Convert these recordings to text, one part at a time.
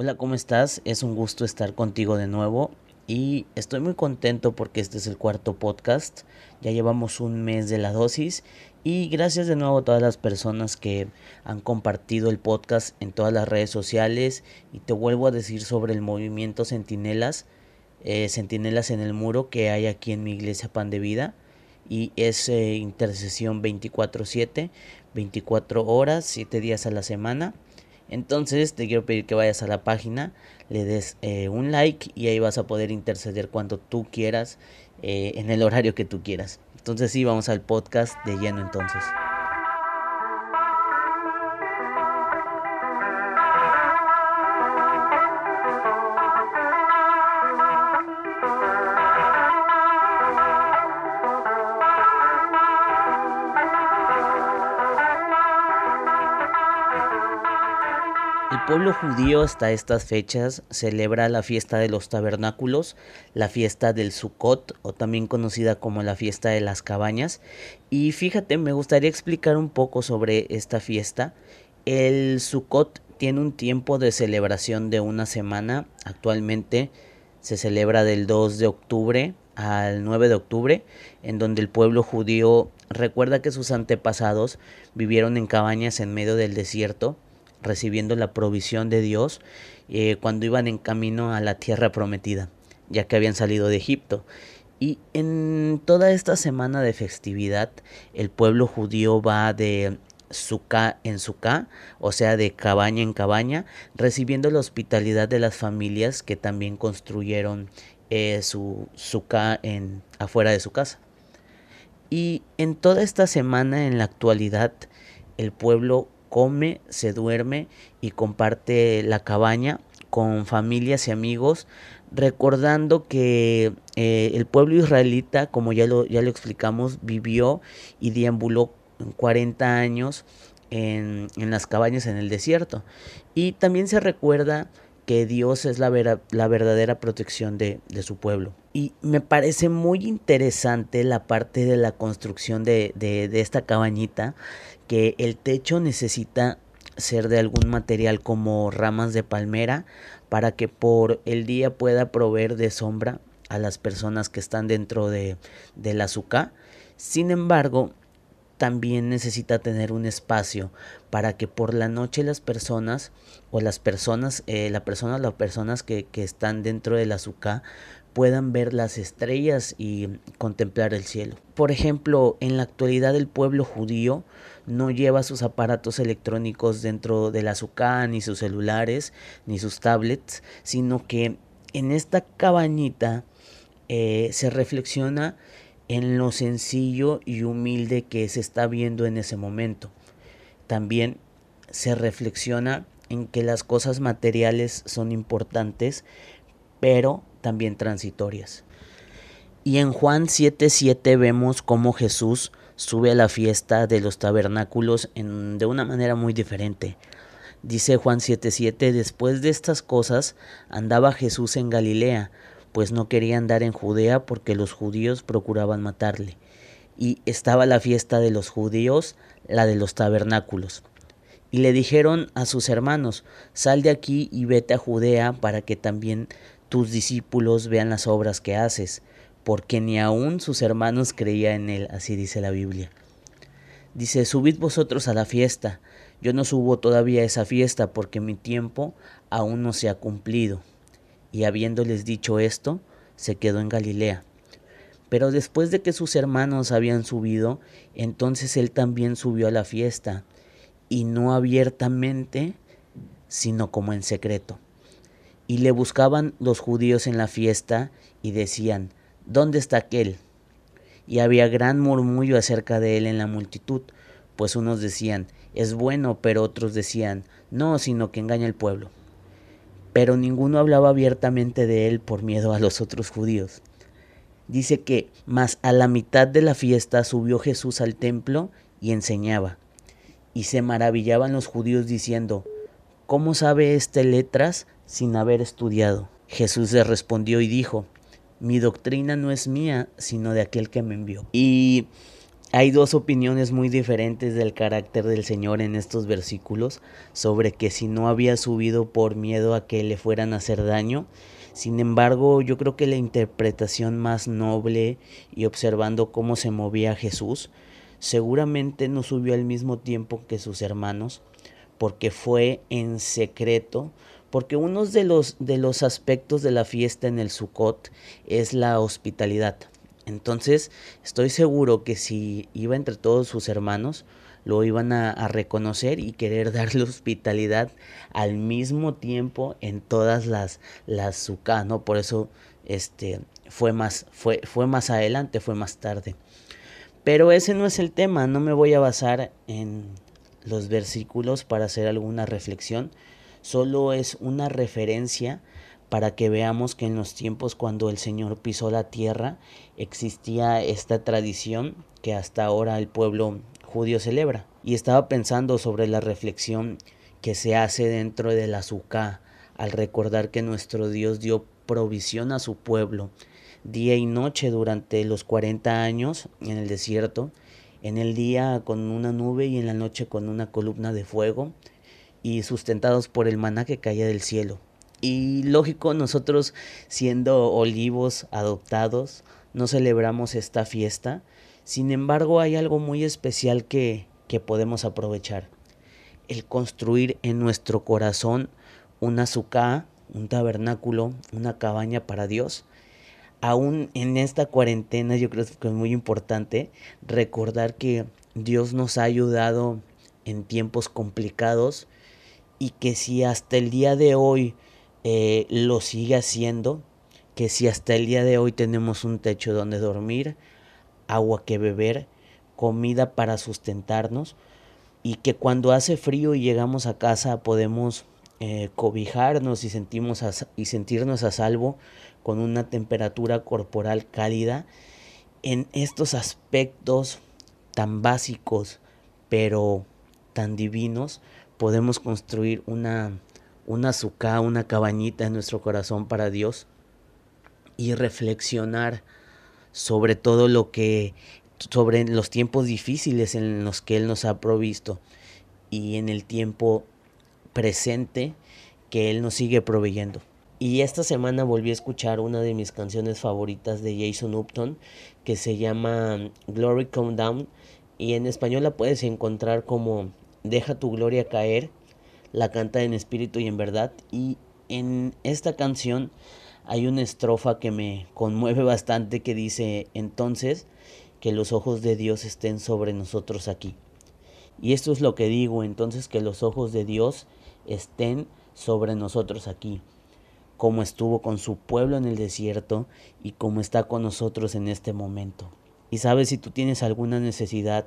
Hola, ¿cómo estás? Es un gusto estar contigo de nuevo y estoy muy contento porque este es el cuarto podcast. Ya llevamos un mes de la dosis y gracias de nuevo a todas las personas que han compartido el podcast en todas las redes sociales y te vuelvo a decir sobre el movimiento Centinelas, eh, Centinelas en el muro que hay aquí en mi iglesia Pan de Vida y es eh, intercesión 24/7, 24 horas, 7 días a la semana. Entonces te quiero pedir que vayas a la página, le des eh, un like y ahí vas a poder interceder cuando tú quieras, eh, en el horario que tú quieras. Entonces sí, vamos al podcast de lleno entonces. Pueblo judío hasta estas fechas celebra la fiesta de los tabernáculos, la fiesta del Sukkot o también conocida como la fiesta de las cabañas. Y fíjate, me gustaría explicar un poco sobre esta fiesta. El Sukkot tiene un tiempo de celebración de una semana. Actualmente se celebra del 2 de octubre al 9 de octubre, en donde el pueblo judío recuerda que sus antepasados vivieron en cabañas en medio del desierto recibiendo la provisión de Dios eh, cuando iban en camino a la tierra prometida, ya que habían salido de Egipto. Y en toda esta semana de festividad, el pueblo judío va de suká en suká, o sea, de cabaña en cabaña, recibiendo la hospitalidad de las familias que también construyeron eh, su suká en afuera de su casa. Y en toda esta semana, en la actualidad, el pueblo come, se duerme y comparte la cabaña con familias y amigos, recordando que eh, el pueblo israelita, como ya lo, ya lo explicamos, vivió y deambuló 40 años en, en, las cabañas en el desierto. Y también se recuerda que Dios es la, la verdadera protección de, de, su pueblo. Y me parece muy interesante la parte de la construcción de, de, esta cabañita, que el techo necesita ser de algún material como ramas de palmera para que por el día pueda proveer de sombra a las personas que están dentro de, de la azúcar. Sin embargo, también necesita tener un espacio para que por la noche las personas o las personas, eh, la persona las personas que, que están dentro del azúcar puedan ver las estrellas y contemplar el cielo. Por ejemplo, en la actualidad el pueblo judío no lleva sus aparatos electrónicos dentro del azúcar, ni sus celulares, ni sus tablets, sino que en esta cabañita eh, se reflexiona en lo sencillo y humilde que se está viendo en ese momento. También se reflexiona en que las cosas materiales son importantes, pero también transitorias. Y en Juan 7:7 vemos cómo Jesús sube a la fiesta de los tabernáculos en, de una manera muy diferente. Dice Juan 7:7, después de estas cosas andaba Jesús en Galilea, pues no quería andar en Judea porque los judíos procuraban matarle. Y estaba la fiesta de los judíos, la de los tabernáculos. Y le dijeron a sus hermanos, sal de aquí y vete a Judea para que también tus discípulos vean las obras que haces, porque ni aun sus hermanos creían en él, así dice la Biblia. Dice, subid vosotros a la fiesta, yo no subo todavía a esa fiesta porque mi tiempo aún no se ha cumplido. Y habiéndoles dicho esto, se quedó en Galilea. Pero después de que sus hermanos habían subido, entonces él también subió a la fiesta, y no abiertamente, sino como en secreto. Y le buscaban los judíos en la fiesta y decían, ¿dónde está aquel? Y había gran murmullo acerca de él en la multitud, pues unos decían, es bueno, pero otros decían, no, sino que engaña al pueblo. Pero ninguno hablaba abiertamente de él por miedo a los otros judíos. Dice que, más a la mitad de la fiesta subió Jesús al templo y enseñaba. Y se maravillaban los judíos diciendo, ¿cómo sabe este letras sin haber estudiado. Jesús le respondió y dijo, mi doctrina no es mía, sino de aquel que me envió. Y hay dos opiniones muy diferentes del carácter del Señor en estos versículos sobre que si no había subido por miedo a que le fueran a hacer daño. Sin embargo, yo creo que la interpretación más noble y observando cómo se movía Jesús, seguramente no subió al mismo tiempo que sus hermanos, porque fue en secreto, porque uno de los, de los aspectos de la fiesta en el Sukkot es la hospitalidad. Entonces, estoy seguro que si iba entre todos sus hermanos, lo iban a, reconocer y querer darle hospitalidad al mismo tiempo en todas las las ¿no? Por eso este fue más fue fue más adelante, fue más tarde. Pero ese no es el tema, no me voy a basar en los versículos para hacer alguna reflexión, solo es una referencia para que veamos que en los tiempos cuando el Señor pisó la tierra existía esta tradición que hasta ahora el pueblo judío celebra. Y estaba pensando sobre la reflexión que se hace dentro del azúcar al recordar que nuestro Dios dio provisión a su pueblo día y noche durante los 40 años en el desierto, en el día con una nube y en la noche con una columna de fuego y sustentados por el maná que caía del cielo. Y lógico, nosotros siendo olivos adoptados, no celebramos esta fiesta. Sin embargo, hay algo muy especial que, que podemos aprovechar. El construir en nuestro corazón una azúcar, un tabernáculo, una cabaña para Dios. Aún en esta cuarentena yo creo que es muy importante recordar que Dios nos ha ayudado en tiempos complicados y que si hasta el día de hoy eh, lo sigue haciendo, que si hasta el día de hoy tenemos un techo donde dormir, agua que beber, comida para sustentarnos y que cuando hace frío y llegamos a casa podemos eh, cobijarnos y, sentimos y sentirnos a salvo con una temperatura corporal cálida en estos aspectos tan básicos pero tan divinos podemos construir una una azúcar, una cabañita en nuestro corazón para Dios y reflexionar sobre todo lo que, sobre los tiempos difíciles en los que Él nos ha provisto y en el tiempo presente que Él nos sigue proveyendo. Y esta semana volví a escuchar una de mis canciones favoritas de Jason Upton que se llama Glory Come Down y en español la puedes encontrar como Deja tu gloria caer la canta en espíritu y en verdad. Y en esta canción hay una estrofa que me conmueve bastante que dice, entonces, que los ojos de Dios estén sobre nosotros aquí. Y esto es lo que digo, entonces que los ojos de Dios estén sobre nosotros aquí, como estuvo con su pueblo en el desierto y como está con nosotros en este momento. Y sabes, si tú tienes alguna necesidad,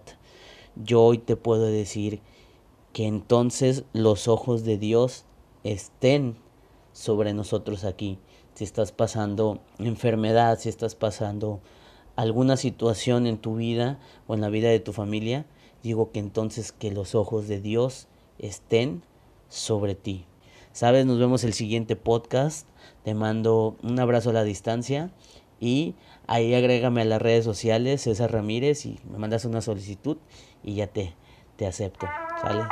yo hoy te puedo decir que entonces los ojos de Dios estén sobre nosotros aquí. Si estás pasando enfermedad, si estás pasando alguna situación en tu vida o en la vida de tu familia, digo que entonces que los ojos de Dios estén sobre ti. Sabes, nos vemos el siguiente podcast. Te mando un abrazo a la distancia y ahí agrégame a las redes sociales César Ramírez y me mandas una solicitud y ya te, te acepto. ¿Sale?